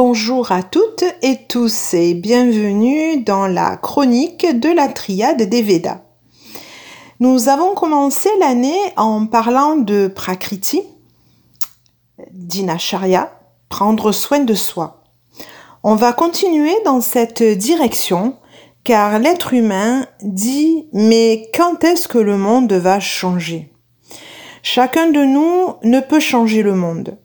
Bonjour à toutes et tous et bienvenue dans la chronique de la triade des Védas. Nous avons commencé l'année en parlant de Prakriti, Dinacharya, prendre soin de soi. On va continuer dans cette direction car l'être humain dit mais quand est-ce que le monde va changer? Chacun de nous ne peut changer le monde.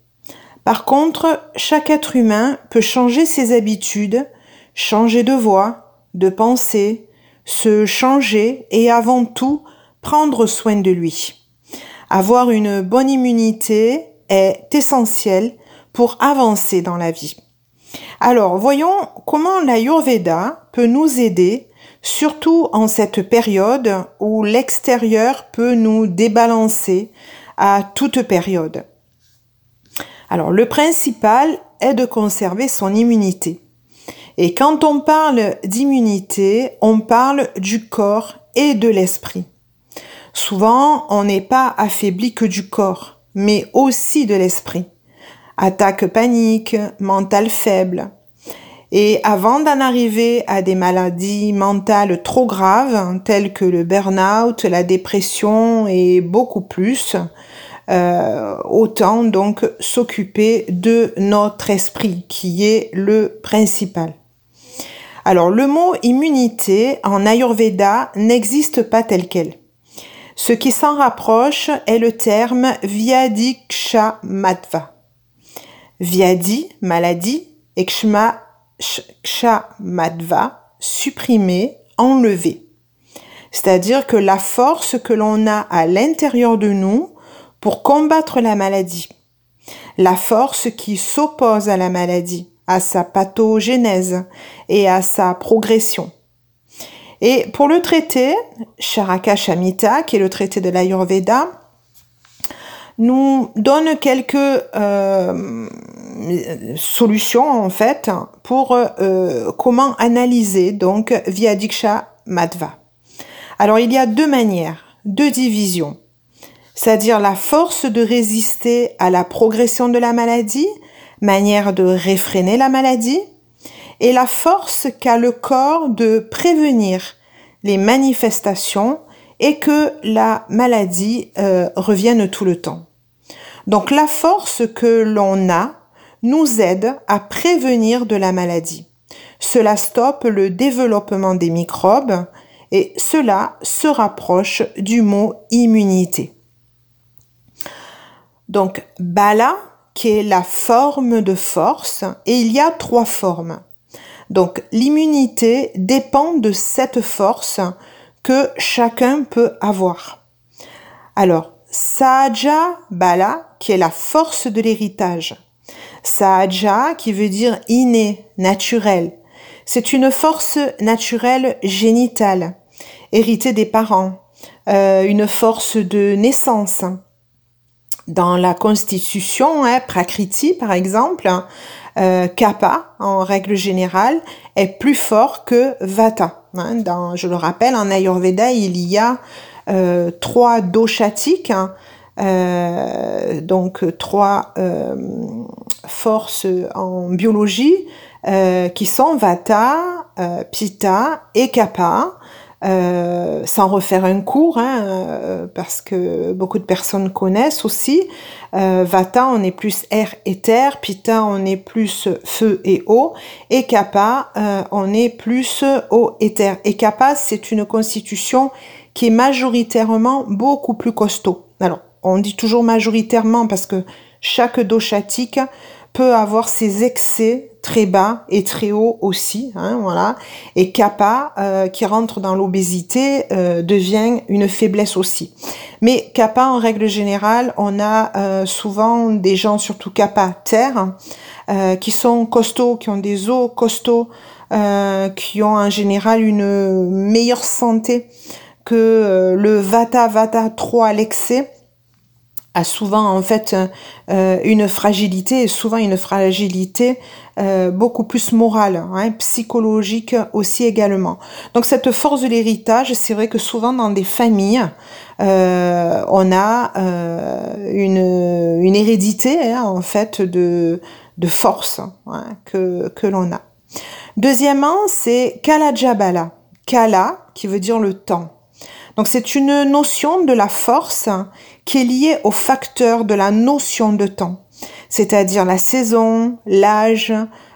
Par contre, chaque être humain peut changer ses habitudes, changer de voix, de pensée, se changer et avant tout prendre soin de lui. Avoir une bonne immunité est essentiel pour avancer dans la vie. Alors, voyons comment l'Ayurveda peut nous aider, surtout en cette période où l'extérieur peut nous débalancer à toute période. Alors le principal est de conserver son immunité. Et quand on parle d'immunité, on parle du corps et de l'esprit. Souvent, on n'est pas affaibli que du corps, mais aussi de l'esprit. Attaque panique, mental faible. Et avant d'en arriver à des maladies mentales trop graves, telles que le burn-out, la dépression et beaucoup plus, euh, autant donc s'occuper de notre esprit qui est le principal. Alors le mot immunité en Ayurveda n'existe pas tel quel. Ce qui s'en rapproche est le terme Vyadikshamatva. Vyadi, maladie, et Kshamatva, supprimer, enlever. C'est-à-dire que la force que l'on a à l'intérieur de nous pour combattre la maladie. La force qui s'oppose à la maladie, à sa pathogénèse et à sa progression. Et pour le traité, Charaka Shamita, qui est le traité de l'Ayurveda, nous donne quelques euh, solutions en fait pour euh, comment analyser donc via Diksha Madhva. Alors il y a deux manières, deux divisions c'est-à-dire la force de résister à la progression de la maladie, manière de réfréner la maladie, et la force qu'a le corps de prévenir les manifestations et que la maladie euh, revienne tout le temps. Donc la force que l'on a nous aide à prévenir de la maladie. Cela stoppe le développement des microbes et cela se rapproche du mot immunité. Donc bala, qui est la forme de force, et il y a trois formes. Donc l'immunité dépend de cette force que chacun peut avoir. Alors, Sahaja Bala, qui est la force de l'héritage. Sahaja, qui veut dire inné, naturel. C'est une force naturelle génitale, héritée des parents, euh, une force de naissance dans la constitution, hein, Prakriti par exemple, euh, Kappa en règle générale est plus fort que Vata. Hein. Dans, je le rappelle, en Ayurveda il y a euh, trois doshatiques, hein, euh, donc trois euh, forces en biologie euh, qui sont Vata, Pitta et Kappa. Euh, sans refaire un cours, hein, euh, parce que beaucoup de personnes connaissent aussi. Euh, Vata, on est plus air et terre, Pitta, on est plus feu et eau, et Kappa, on est plus eau et terre. Et Kappa, c'est une constitution qui est majoritairement beaucoup plus costaud. Alors, on dit toujours majoritairement parce que chaque doshatique peut avoir ses excès très bas et très haut aussi, hein, voilà. Et kappa, euh, qui rentre dans l'obésité, euh, devient une faiblesse aussi. Mais kappa, en règle générale, on a euh, souvent des gens, surtout kappa terre, qui sont costauds, qui ont des os costauds, qui ont en général une meilleure santé que le vata vata 3 à l'excès a souvent en fait euh, une fragilité et souvent une fragilité euh, beaucoup plus morale, hein, psychologique aussi également. Donc cette force de l'héritage, c'est vrai que souvent dans des familles, euh, on a une, une hérédité hein, en fait de de force hein, que, que l'on a. Deuxièmement, c'est Kalajabala. Kala, qui veut dire le temps. Donc c'est une notion de la force qui est liée au facteur de la notion de temps, c'est-à-dire la saison, l'âge,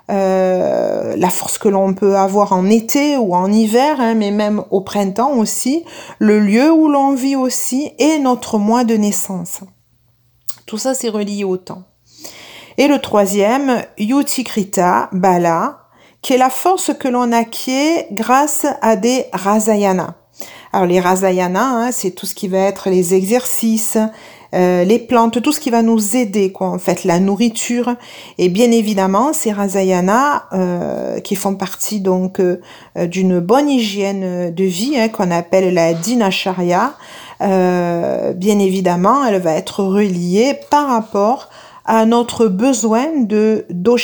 euh, la force que l'on peut avoir en été ou en hiver, hein, mais même au printemps aussi, le lieu où l'on vit aussi et notre mois de naissance. Tout ça, c'est relié au temps. Et le troisième, Yutikrita Bala, qui est la force que l'on acquiert grâce à des Rasayana. Alors les Rasayana, hein, c'est tout ce qui va être les exercices, euh, les plantes, tout ce qui va nous aider, quoi, en fait, la nourriture. Et bien évidemment, ces Rasayana euh, qui font partie donc euh, d'une bonne hygiène de vie, hein, qu'on appelle la Dinacharya, bien évidemment, elle va être reliée par rapport à notre besoin de d'eau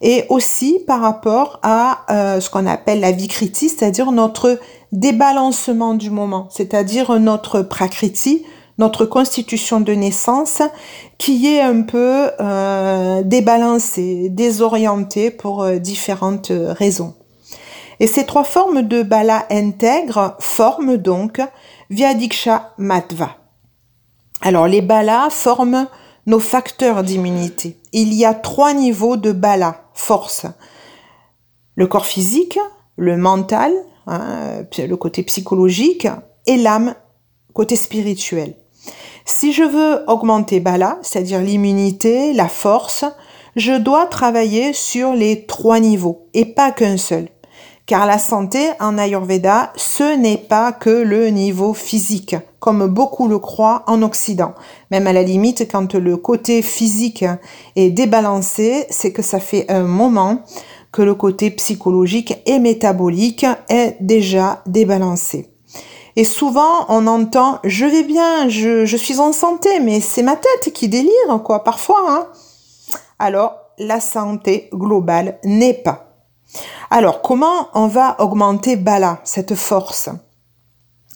et aussi par rapport à ce qu'on appelle la vikriti, c'est-à-dire notre débalancement du moment, c'est-à-dire notre prakriti, notre constitution de naissance qui est un peu euh, débalancée, désorientée pour euh, différentes raisons. Et ces trois formes de bala intègres forment donc Vyadiksha Matva. Alors les balas forment nos facteurs d'immunité. Il y a trois niveaux de bala, force. Le corps physique, le mental, hein, le côté psychologique, et l'âme, côté spirituel. Si je veux augmenter Bala, c'est-à-dire l'immunité, la force, je dois travailler sur les trois niveaux et pas qu'un seul. Car la santé en Ayurveda, ce n'est pas que le niveau physique, comme beaucoup le croient en Occident. Même à la limite, quand le côté physique est débalancé, c'est que ça fait un moment que le côté psychologique et métabolique est déjà débalancé. Et souvent, on entend je vais bien, je, suis en santé, mais c'est ma tête qui délire, quoi, parfois. Hein. Alors, la santé globale n'est pas. Alors, comment on va augmenter Bala, cette force?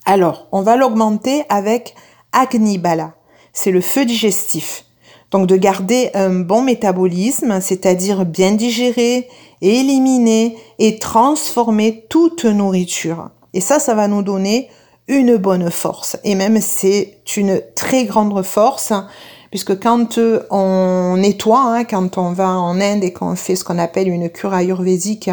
Alors, on va l'augmenter avec Agni Bala. C'est le feu digestif. Donc, de garder un bon métabolisme, c'est-à-dire bien digérer, éliminer et transformer toute nourriture. Et ça, ça va nous donner une bonne force. Et même c'est une très grande force, puisque quand on nettoie, hein, quand on va en Inde et qu'on fait ce qu'on appelle une cure ayurvédique,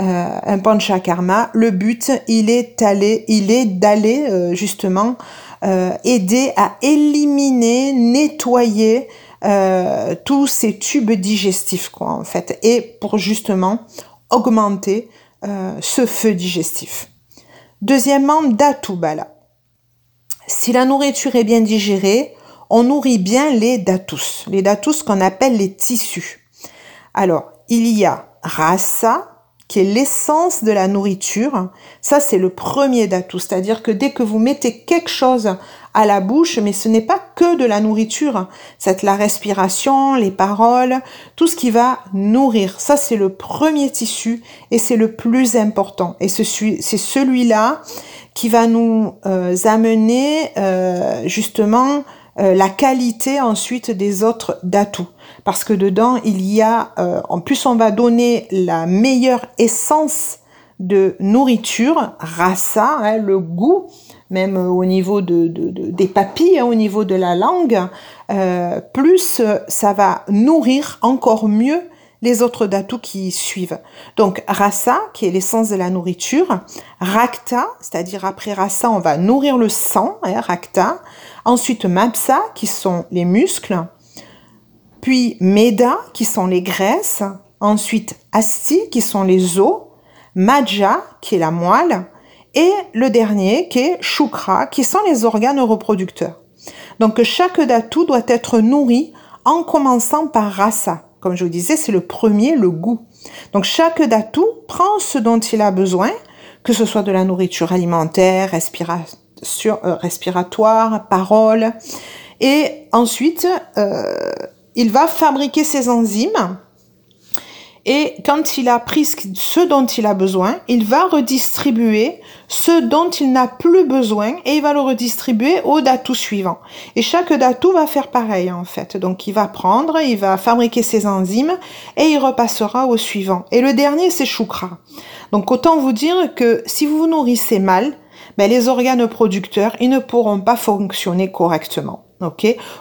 euh, un panchakarma, le but, il est allé, il est d'aller euh, justement euh, aider à éliminer, nettoyer euh, tous ces tubes digestifs, quoi, en fait, et pour justement augmenter ce feu digestif. Deuxièmement, Bala. Si la nourriture est bien digérée, on nourrit bien les datus, les datus qu'on appelle les tissus. Alors, il y a rasa, qui est l'essence de la nourriture. Ça, c'est le premier datus, c'est-à-dire que dès que vous mettez quelque chose à la bouche, mais ce n'est pas que de la nourriture, c'est la respiration, les paroles, tout ce qui va nourrir. Ça, c'est le premier tissu et c'est le plus important. Et c'est celui-là qui va nous euh, amener euh, justement euh, la qualité ensuite des autres d'atouts. Parce que dedans, il y a, en plus, on va donner la meilleure essence de nourriture, rasa, hein, le goût, même au niveau de, des papilles, hein, au niveau de la langue, euh, plus ça va nourrir encore mieux les autres datus qui suivent. Donc rasa, qui est l'essence de la nourriture, rakta, c'est-à-dire après rasa, on va nourrir le sang, hein. Ensuite mapsa, qui sont les muscles. Puis meda, qui sont les graisses. Ensuite asti, qui sont les os. Maja, qui est la moelle et le dernier qui est Shukra, qui sont les organes reproducteurs. Donc chaque dhatu doit être nourri en commençant par rasa. Comme je vous disais, c'est le premier, le goût. Donc chaque dhatu prend ce dont il a besoin, que ce soit de la nourriture alimentaire, euh, respiratoire, parole. Et ensuite, euh, il va fabriquer ses enzymes Et quand il a pris ce dont il a besoin, il va redistribuer ce dont il n'a plus besoin et il va le redistribuer au datou suivant. Et chaque datou va faire pareil en fait. Donc il va prendre, il va fabriquer ses enzymes et il repassera au suivant. Et le dernier c'est chukra. Donc autant vous dire que si vous vous nourrissez mal, ben, les organes producteurs, ils ne pourront pas fonctionner correctement.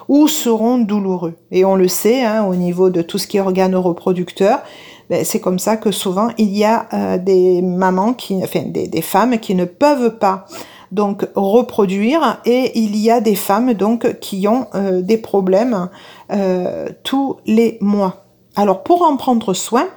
Ou seront douloureux. Et on le sait, hein, au niveau de tout ce qui est organes reproducteurs, ben, c'est comme ça que souvent il y a euh, des mamans qui, enfin des, femmes qui ne peuvent pas donc reproduire et il y a des femmes donc qui ont euh, des problèmes euh, tous les mois. Alors pour en prendre soin,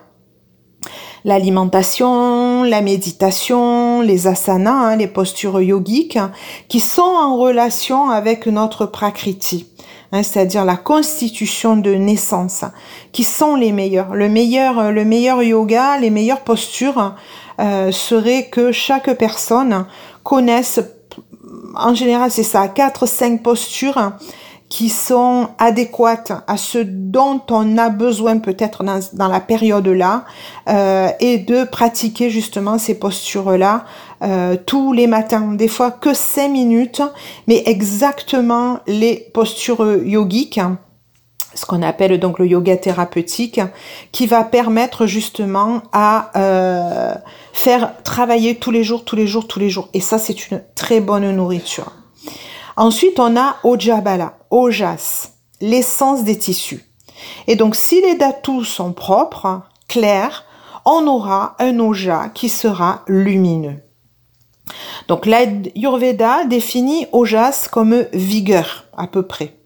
l'alimentation, la méditation, les asanas, hein, les postures yogiques, qui sont en relation avec notre prakriti, hein, c'est-à-dire la constitution de naissance, qui sont les meilleurs. Le meilleur, le meilleur yoga, les meilleures postures euh, seraient que chaque personne connaisse, en général c'est ça, 4-5 postures qui sont adéquates à ce dont on a besoin peut-être dans, la période-là euh, et de pratiquer justement ces postures-là euh, tous les matins, des fois que 5 minutes, mais exactement les postures yogiques ce qu'on appelle donc le yoga thérapeutique, qui va permettre justement à euh, faire travailler tous les jours, tous les jours, tous les jours. Et ça, c'est une très bonne nourriture. Ensuite, on a Ojabala, Ojas, l'essence des tissus. Et donc, si les datus sont propres, clairs, on aura un Oja qui sera lumineux. Donc, l'Ayurveda définit Ojas comme vigueur, à peu près.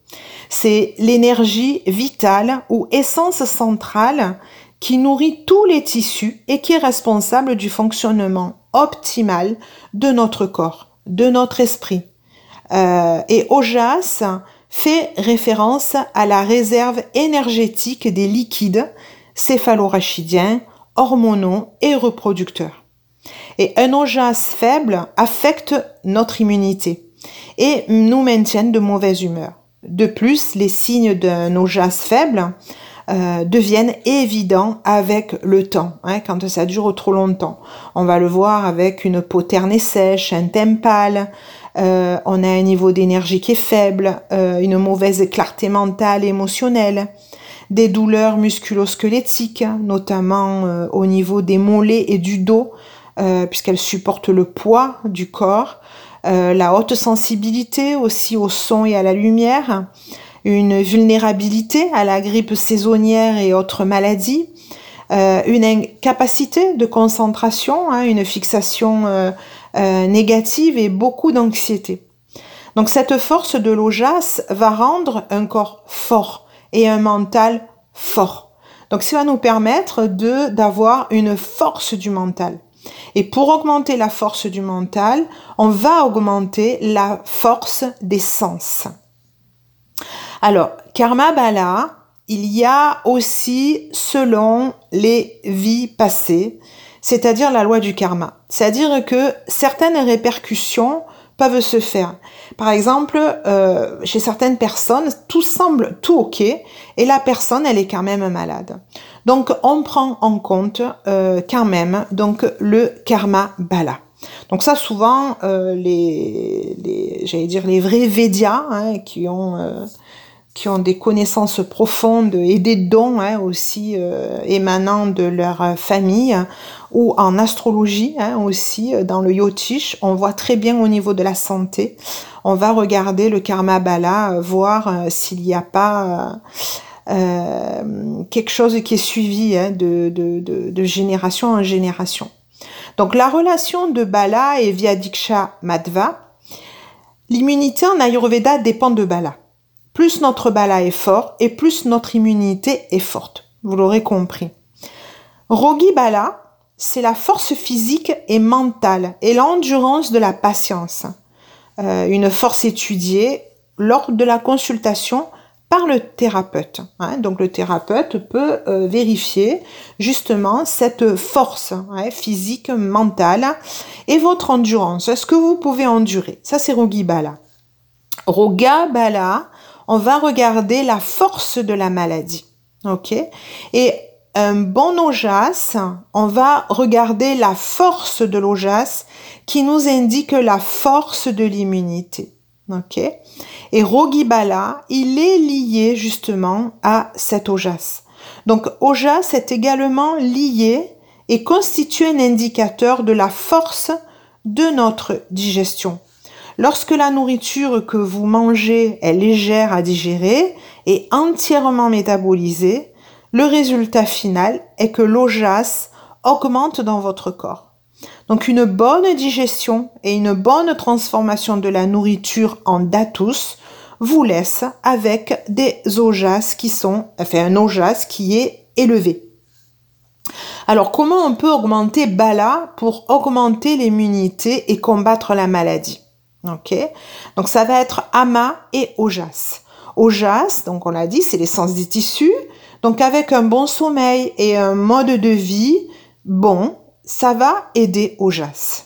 C'est l'énergie vitale ou essence centrale qui nourrit tous les tissus et qui est responsable du fonctionnement optimal de notre corps, de notre esprit, euh, et Ojas fait référence à la réserve énergétique des liquides céphalorachidiens, hormonaux et reproducteurs. Et un ojas faible affecte notre immunité et nous maintiennent de mauvaise humeur. De plus, les signes d'un ojas faible euh, deviennent évidents avec le temps, hein, quand ça dure trop longtemps. On va le voir avec une peau terne et sèche, un teint pâle, euh, on a un niveau d'énergie qui est faible, euh, une mauvaise clarté mentale et émotionnelle, des douleurs musculosquelettiques, notamment euh, au niveau des mollets et du dos, puisqu'elles supportent le poids du corps, la haute sensibilité aussi au son et à la lumière, une vulnérabilité à la grippe saisonnière et autres maladies, une incapacité de concentration, hein, une fixation euh, négative et beaucoup d'anxiété. Donc cette force de l'ojas va rendre un corps fort et un mental fort. Donc ça va nous permettre de d'avoir une force du mental. Et pour augmenter la force du mental, on va augmenter la force des sens. Alors, karma bala, il y a aussi selon les vies passées, c'est-à-dire la loi du karma. C'est-à-dire que certaines répercussions peuvent se faire. Par exemple, euh, chez certaines personnes, tout semble tout ok et la personne, elle est quand même malade. Donc, on prend en compte euh, quand même donc le karma bala. Donc ça, souvent, euh, les, les j'allais dire les vrais védias hein, qui ont qui ont des connaissances profondes et des dons hein, aussi euh, émanant de leur famille, ou en astrologie hein, aussi, euh, dans le yotish, on voit très bien au niveau de la santé. On va regarder le karma bala, euh, voir s'il n'y a pas quelque chose qui est suivi hein, de, de, de, de, génération en génération. Donc la relation de bala et Vyadiksha Madhva, l'immunité en Ayurveda dépend de bala plus notre bala est fort et plus notre immunité est forte. Vous l'aurez compris. Rogi bala, c'est la force physique et mentale et l'endurance de la patience. Euh, une force étudiée lors de la consultation par le thérapeute. Hein. Donc le thérapeute peut euh, vérifier justement cette force hein, physique, mentale et votre endurance. Est-ce que vous pouvez endurer? Ça c'est Rogi Bala. Roga Bala, on va regarder la force de la maladie. OK? Et un bon ojas, on va regarder la force de l'ojas qui nous indique la force de l'immunité. Ok? Et Rogibala, il est lié justement à cet ojas. Donc ojas est également lié et constitue un indicateur de la force de notre digestion. Lorsque la nourriture que vous mangez est légère à digérer et entièrement métabolisée, le résultat final est que l'ojas augmente dans votre corps. Donc une bonne digestion et une bonne transformation de la nourriture en datus vous laisse avec des ojas qui sont, enfin un ojas qui est élevé. Alors comment on peut augmenter Bala pour augmenter l'immunité et combattre la maladie? Ok Donc ça va être Ama et Ojas. Ojas, donc on l'a dit, c'est l'essence des tissus. Donc avec un bon sommeil et un mode de vie bon, ça va aider Ojas.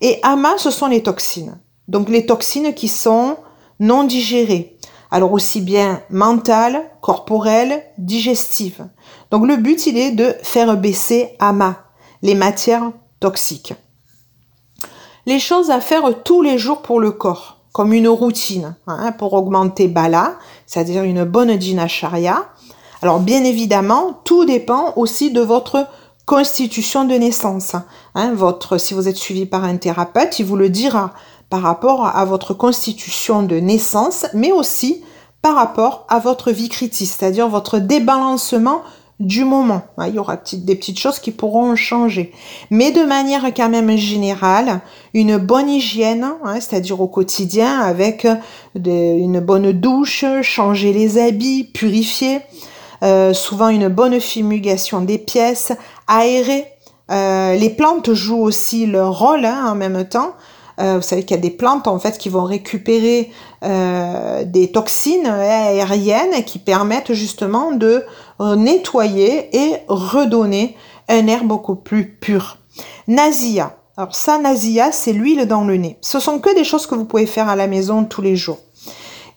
Et Ama, ce sont les toxines. Donc les toxines qui sont non digérées. Alors aussi bien mentales, corporelles, digestives. Donc le but, il est de faire baisser Ama, les matières toxiques. Les choses à faire tous les jours pour le corps, comme une routine, hein, pour augmenter Bala, c'est-à-dire une bonne dinacharya. Alors bien évidemment, tout dépend aussi de votre constitution de naissance. Hein. votre, si vous êtes suivi par un thérapeute, il vous le dira par rapport à votre constitution de naissance, mais aussi par rapport à votre vie critique, c'est-à-dire votre débalancement du moment. Il y aura des petites choses qui pourront changer. Mais de manière quand même générale, une bonne hygiène, hein, c'est-à-dire au quotidien avec une bonne douche, changer les habits, purifier, euh, souvent une bonne fumigation des pièces, aérer. Euh, les plantes jouent aussi leur rôle hein, en même temps. Euh, vous savez qu'il y a des plantes en fait qui vont récupérer des toxines aériennes qui permettent justement de nettoyer et redonner un air beaucoup plus pur. Nasia. Alors ça, Nasia, c'est l'huile dans le nez. Ce sont que des choses que vous pouvez faire à la maison tous les jours.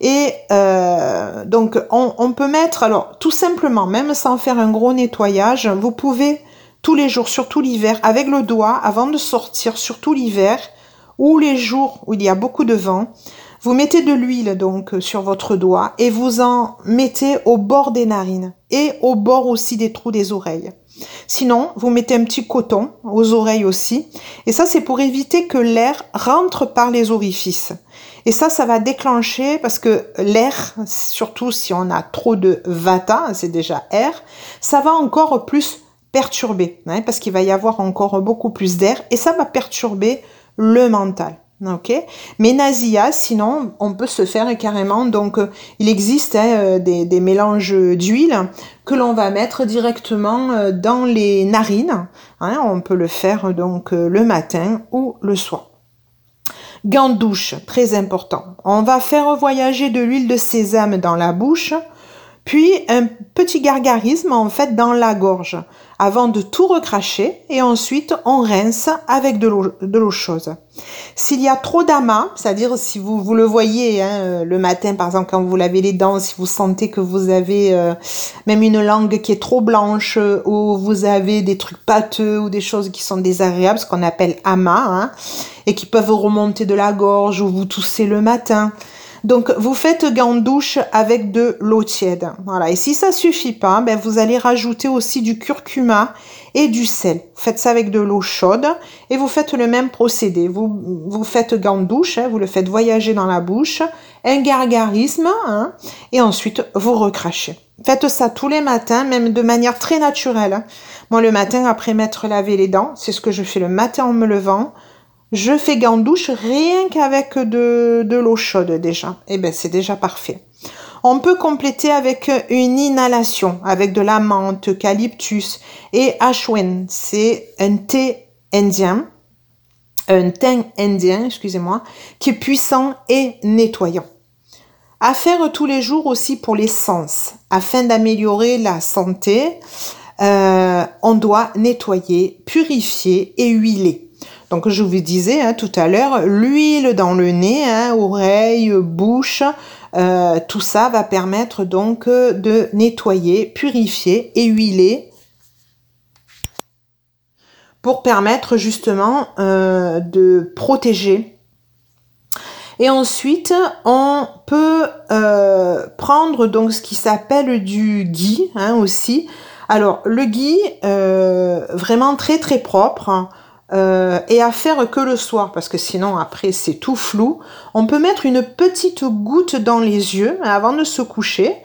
Et euh, donc on, on, peut mettre, alors tout simplement, même sans faire un gros nettoyage, vous pouvez tous les jours, surtout l'hiver, avec le doigt, avant de sortir, surtout l'hiver, ou les jours où il y a beaucoup de vent, vous mettez de l'huile donc sur votre doigt et vous en mettez au bord des narines et au bord aussi des trous des oreilles. Sinon, vous mettez un petit coton aux oreilles aussi. Et ça, c'est pour éviter que l'air rentre par les orifices. Et ça, ça va déclencher parce que l'air, surtout si on a trop de vata, c'est déjà air, ça va encore plus perturber, hein, parce qu'il va y avoir encore beaucoup plus d'air et ça va perturber le mental. Ok, mais Nazia, sinon, on peut se faire carrément. Donc, euh, il existe hein, euh, des, mélanges d'huile que l'on va mettre directement euh, dans les narines. Hein, on peut le faire donc le matin ou le soir. Gants douche, très important. On va faire voyager de l'huile de sésame dans la bouche, puis un petit gargarisme en fait dans la gorge avant de tout recracher et ensuite on rince avec de l'eau chaude. S'il y a trop d'amas, c'est-à-dire si vous, vous le voyez hein, le matin par exemple quand vous lavez les dents, si vous sentez que vous avez euh, même une langue qui est trop blanche ou vous avez des trucs pâteux ou des choses qui sont désagréables, ce qu'on appelle amas, hein, et qui peuvent remonter de la gorge ou vous toussez le matin, donc, vous faites gant douche avec de l'eau tiède. Voilà. Et si ça suffit pas, ben, vous allez rajouter aussi du curcuma et du sel. Faites ça avec de l'eau chaude et vous faites le même procédé. Vous, vous faites gant douche, hein, vous le faites voyager dans la bouche, un gargarisme, hein, et ensuite vous recrachez. Faites ça tous les matins, même de manière très naturelle. Moi, le matin, après m'être lavé les dents, c'est ce que je fais le matin en me levant. Je fais gant douche rien qu'avec de, de l'eau chaude déjà. Eh ben c'est déjà parfait. On peut compléter avec une inhalation avec de la menthe, eucalyptus et ashwen. C'est un thé indien, un thé indien, excusez-moi, qui est puissant et nettoyant. À faire tous les jours aussi pour les sens, afin d'améliorer la santé. Euh, on doit nettoyer, purifier et huiler. Donc je vous disais hein, tout à l'heure, l'huile dans le nez, hein, oreille, bouche, euh, tout ça va permettre donc euh, de nettoyer, purifier et huiler pour permettre justement euh, de protéger. Et ensuite, on peut prendre donc ce qui s'appelle du ghee hein, aussi. Alors le euh, vraiment très très propre. Hein, et à faire que le soir parce que sinon après c'est tout flou. On peut mettre une petite goutte dans les yeux avant de se coucher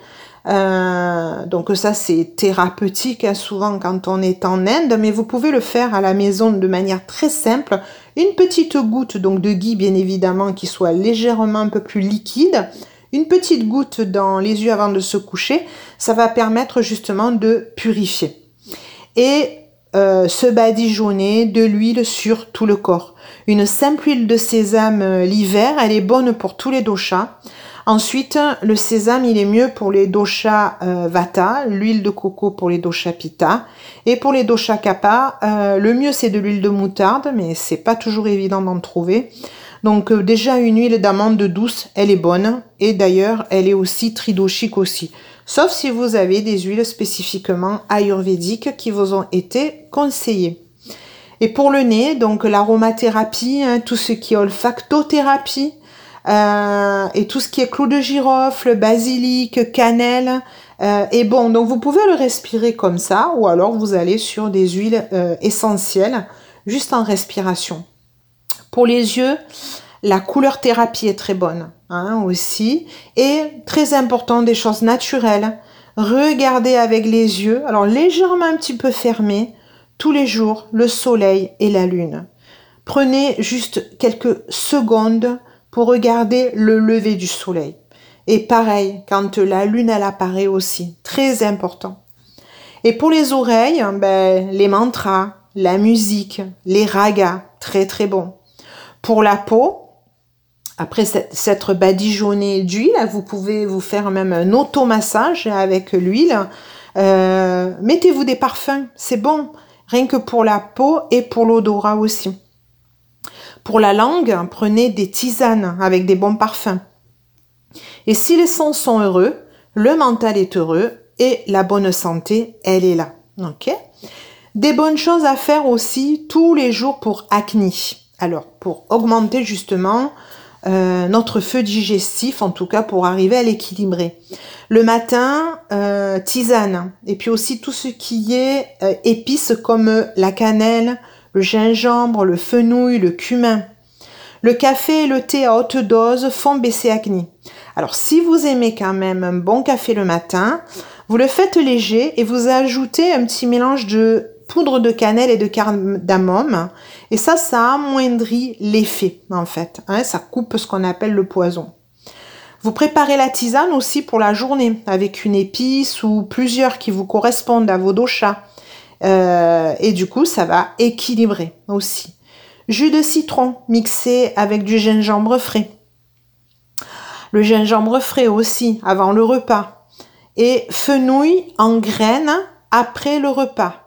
euh, donc ça c'est thérapeutique hein, souvent quand on est en Inde, mais vous pouvez le faire à la maison de manière très simple. Une petite goutte donc de ghee bien évidemment qui soit légèrement un peu plus liquide. Une petite goutte dans les yeux avant de se coucher, ça va permettre justement de purifier. Et euh, se badigeonner de l'huile sur tout le corps. Une simple huile de sésame euh, l'hiver, elle est bonne pour tous les doshas. Ensuite, le sésame, il est mieux pour les doshas euh, vata, l'huile de coco pour les doshas pitta. Et pour les doshas kapha, euh, le mieux c'est de l'huile de moutarde, mais c'est pas toujours évident d'en trouver. Donc déjà une huile d'amande douce, elle est bonne. Et d'ailleurs, elle est aussi tridoshique aussi. Sauf si vous avez des huiles spécifiquement ayurvédiques qui vous ont été conseillées. Et pour le nez, donc l'aromathérapie, hein, tout ce qui est olfactothérapie, euh, et tout ce qui est clou de girofle, basilic, cannelle euh, est bon. Donc vous pouvez le respirer comme ça ou alors vous allez sur des huiles euh, essentielles juste en respiration. Pour les yeux, la couleur thérapie est très bonne hein, aussi. Et très important, des choses naturelles. Regardez avec les yeux, alors légèrement un petit peu fermés, tous les jours, le soleil et la lune. Prenez juste quelques secondes pour regarder le lever du soleil. Et pareil, quand la lune elle apparaît aussi, très important. Et pour les oreilles, ben, les mantras, la musique, les ragas, très très bon. Pour la peau, après s'être badigeonné d'huile, vous pouvez vous faire même un automassage avec l'huile. Euh, mettez-vous des parfums, c'est bon, rien que pour la peau et pour l'odorat aussi. Pour la langue, prenez des tisanes avec des bons parfums. Et si les sens sont heureux, le mental est heureux et la bonne santé, elle est là. Ok Des bonnes choses à faire aussi tous les jours pour acné. Alors, pour augmenter justement euh, notre feu digestif, en tout cas pour arriver à l'équilibrer. Le matin, euh, tisane. Et puis aussi tout ce qui est euh, épices comme la cannelle, le gingembre, le fenouil, le cumin. Le café et le thé à haute dose font baisser acné. Alors si vous aimez quand même un bon café le matin, vous le faites léger et vous ajoutez un petit mélange de poudre de cannelle et de cardamome. Et ça, ça amoindrit l'effet en fait. Hein. ça coupe ce qu'on appelle le poison. Vous préparez la tisane aussi pour la journée avec une épice ou plusieurs qui vous correspondent à vos doshas. Euh, et du coup, ça va équilibrer aussi. Jus de citron mixé avec du gingembre frais. Le gingembre frais aussi avant le repas. Et fenouil en graines après le repas.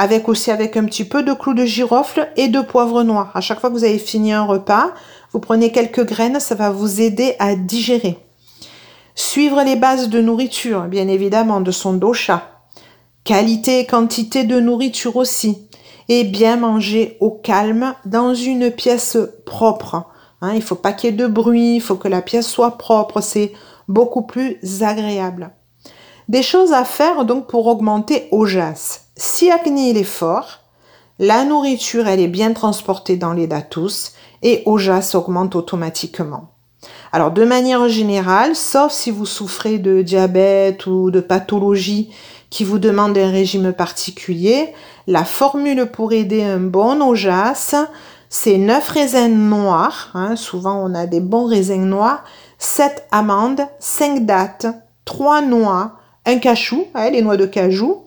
Avec aussi avec un petit peu de clou de girofle et de poivre noir. À chaque fois que vous avez fini un repas, vous prenez quelques graines, ça va vous aider à digérer. Suivre les bases de nourriture, bien évidemment, de son dosha Qualité et quantité de nourriture aussi. Et bien manger au calme dans une pièce propre. Hein, il faut pas qu'il y ait de bruit, il faut que la pièce soit propre. C'est beaucoup plus agréable. Des choses à faire donc pour augmenter Ojas. Si acné il est fort, la nourriture elle est bien transportée dans les datus et Ojas augmente automatiquement. Alors de manière générale, sauf si vous souffrez de diabète ou de pathologie qui vous demande un régime particulier, la formule pour aider un bon ojas, c'est 9 raisins noirs, hein, souvent on a des bons raisins noirs, 7 amandes, 5 dattes, 3 noix, un cachou, hein, les noix de cajou,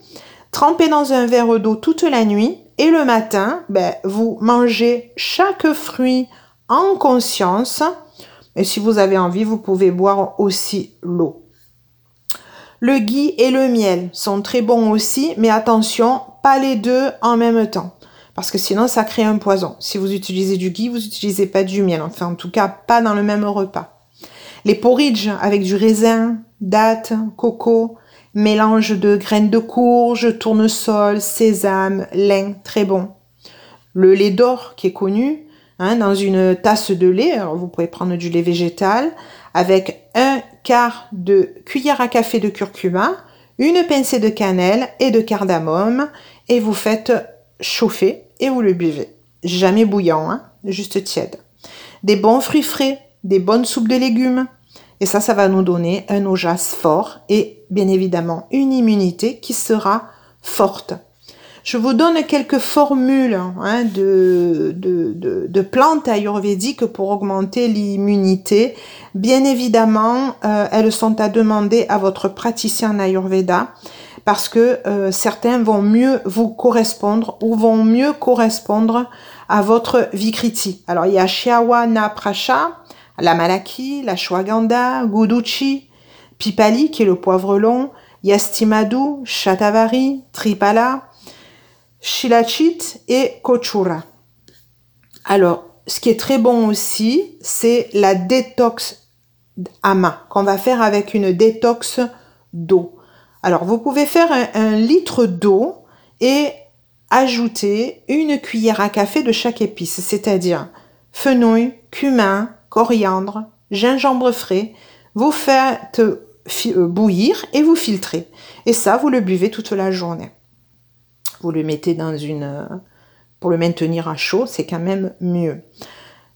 trempez dans un verre d'eau toute la nuit et le matin, ben, vous mangez chaque fruit en conscience. Et si vous avez envie, vous pouvez boire aussi l'eau. Le ghee et le miel sont très bons aussi, mais attention, pas les deux en même temps. Parce que sinon, ça crée un poison. Si vous utilisez du ghee, vous n'utilisez pas du miel. Enfin, en tout cas, pas dans le même repas. Les porridge avec du raisin, dattes, coco, mélange de graines de courge, tournesol, sésame, lin, très bon. le lait d'or qui est connu, hein, dans une tasse de lait. Vous pouvez prendre du lait végétal avec un quart de cuillère à café de curcuma, une pincée de cannelle et de cardamome et vous faites chauffer et vous le buvez. Jamais bouillant, hein, juste tiède. Des bons fruits frais, des bonnes soupes de légumes. Et ça, ça va nous donner un ojas fort et bien évidemment une immunité qui sera forte. Je vous donne quelques formules hein, de, de, de, plantes ayurvédiques pour augmenter l'immunité. Bien évidemment, euh, elles sont à demander à votre praticien ayurveda parce que euh, certains vont mieux vous correspondre ou vont mieux correspondre à votre vikriti. Alors il y a Shiawana la Malaki, la Shwaganda, Guduchi, Pipali qui est le poivre long, Yastimadu, Shatavari, Tripala, Shilachit et Kochura. Alors, ce qui est très bon aussi, c'est la détox ama qu'on va faire avec une détox d'eau. Alors, vous pouvez faire un, litre d'eau et ajouter une cuillère à café de chaque épice, c'est-à-dire fenouil, cumin, coriandre, gingembre frais. Vous faites euh, bouillir et vous filtrez. Et ça, vous le buvez toute la journée vous le mettez dans une... Euh, pour le maintenir à chaud, c'est quand même mieux.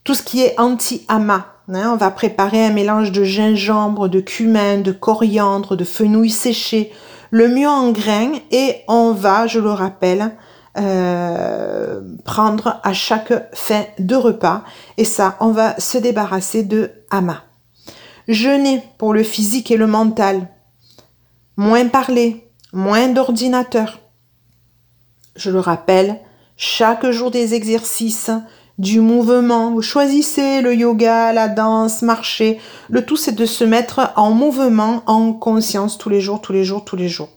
Tout ce qui est anti-ama, hein, on va préparer un mélange de gingembre, de cumin, de coriandre, de fenouil séché, le mieux en grains et on va, je le rappelle, euh, prendre à chaque fin de repas et ça, on va se débarrasser de ama. Jeûner pour le physique et le mental. Moins parler, moins d'ordinateur je le rappelle, chaque jour des exercices, du mouvement. Vous choisissez le yoga, la danse, marcher. Le tout, c'est de se mettre en mouvement, en conscience tous les jours, tous les jours, tous les jours.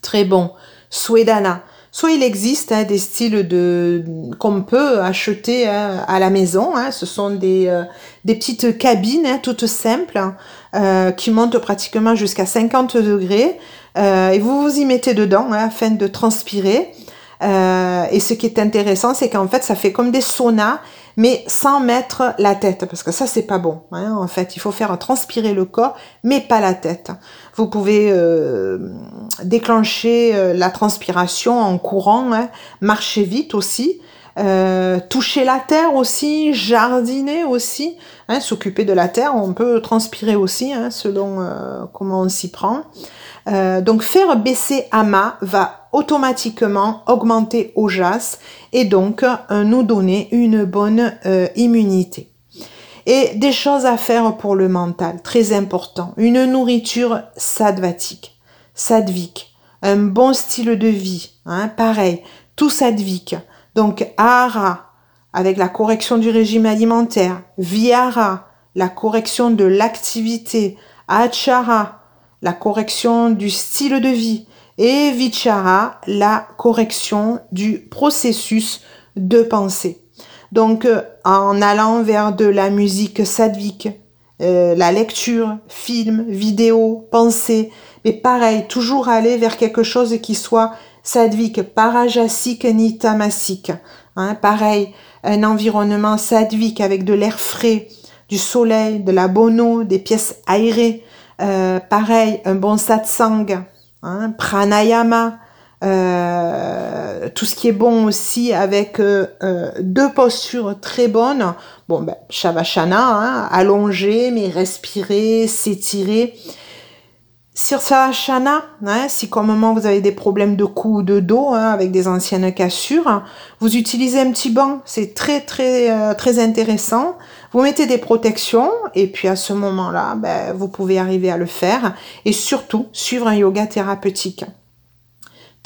Très bon. Swedana. Soit il existe hein, des styles de qu'on peut acheter hein, à la maison. Hein. Ce sont des, euh, petites cabines toutes simples euh, qui montent pratiquement jusqu'à 50 degrés. Euh, et vous vous y mettez dedans afin de transpirer. Et ce qui est intéressant, c'est qu'en fait, ça fait comme des saunas, mais sans mettre la tête, parce que ça, c'est pas bon. En fait, il faut faire transpirer le corps, mais pas la tête. Vous pouvez euh, déclencher euh, la transpiration en courant, hein, marcher vite aussi. Euh, toucher la terre aussi, jardiner aussi, hein, s'occuper de la terre, on peut transpirer aussi hein, selon euh, comment on s'y prend. Euh, donc faire baisser AMA va automatiquement augmenter OJAS et donc nous donner une bonne immunité. Et des choses à faire pour le mental, très important. Une nourriture sadvatique, sadvique, un bon style de vie, hein, pareil, tout sadvique. Donc Ahara, avec la correction du régime alimentaire, Vihara, la correction de l'activité, Achara, la correction du style de vie, et Vichara, la correction du processus de pensée. Donc euh, en allant vers de la musique sadvique, euh, la lecture, film, vidéo, pensée, mais pareil, toujours aller vers quelque chose qui soit sadvik, parajasique ni tamasique. Hein, pareil, un environnement sadvik avec de l'air frais, du soleil, de la bono, des pièces aérées. Euh, pareil, un bon satsang, hein, pranayama, euh, tout ce qui est bon aussi avec euh, deux postures très bonnes. Bon, ben, shavasana, hein, allonger, mais respirer, s'étirer. Sur sa hein, si comme moment vous avez des problèmes de cou ou de dos hein, avec des anciennes cassures, vous utilisez un petit banc, c'est très très euh, très intéressant. Vous mettez des protections et puis à ce moment-là, ben, vous pouvez arriver à le faire et surtout suivre un yoga thérapeutique.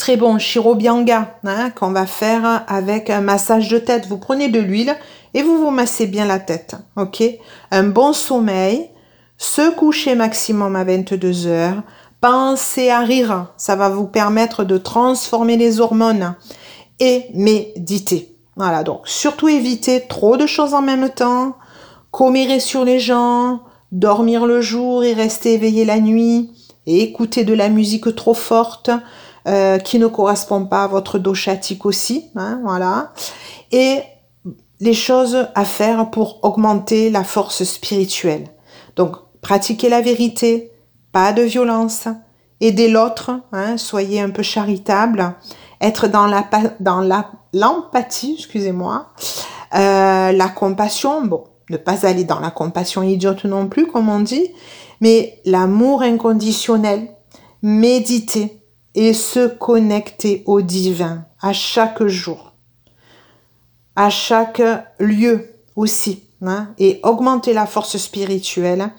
Très bon Shirobianga hein, qu'on va faire avec un massage de tête. Vous prenez de l'huile et vous vous massez bien la tête, ok? Un bon sommeil se coucher maximum à 22 heures, pensez à rire, ça va vous permettre de transformer les hormones et méditer. Voilà, donc surtout éviter trop de choses en même temps, commérer sur les gens, dormir le jour et rester éveillé la nuit, écouter de la musique trop forte, euh, qui ne correspond pas à votre doshatique aussi. Hein, voilà. Et les choses à faire pour augmenter la force spirituelle. Donc, pratiquer la vérité, pas de violence, aider l'autre, hein, soyez un peu charitable, être dans la dans la l'empathie, excusez-moi, euh, la compassion, bon, ne pas aller dans la compassion idiote non plus, comme on dit, mais l'amour inconditionnel, méditer et se connecter au divin à chaque jour, à chaque lieu aussi, hein, et augmenter la force spirituelle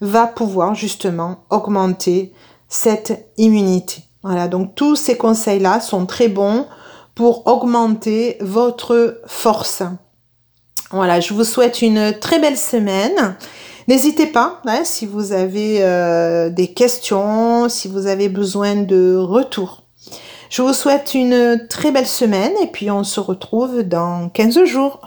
va pouvoir justement augmenter cette immunité. Voilà, donc tous ces conseils-là sont très bons pour augmenter votre force. Voilà, je vous souhaite une très belle semaine. N'hésitez pas, hein, si vous avez euh, des questions, si vous avez besoin de retour. Je vous souhaite une très belle semaine et puis on se retrouve dans 15 jours.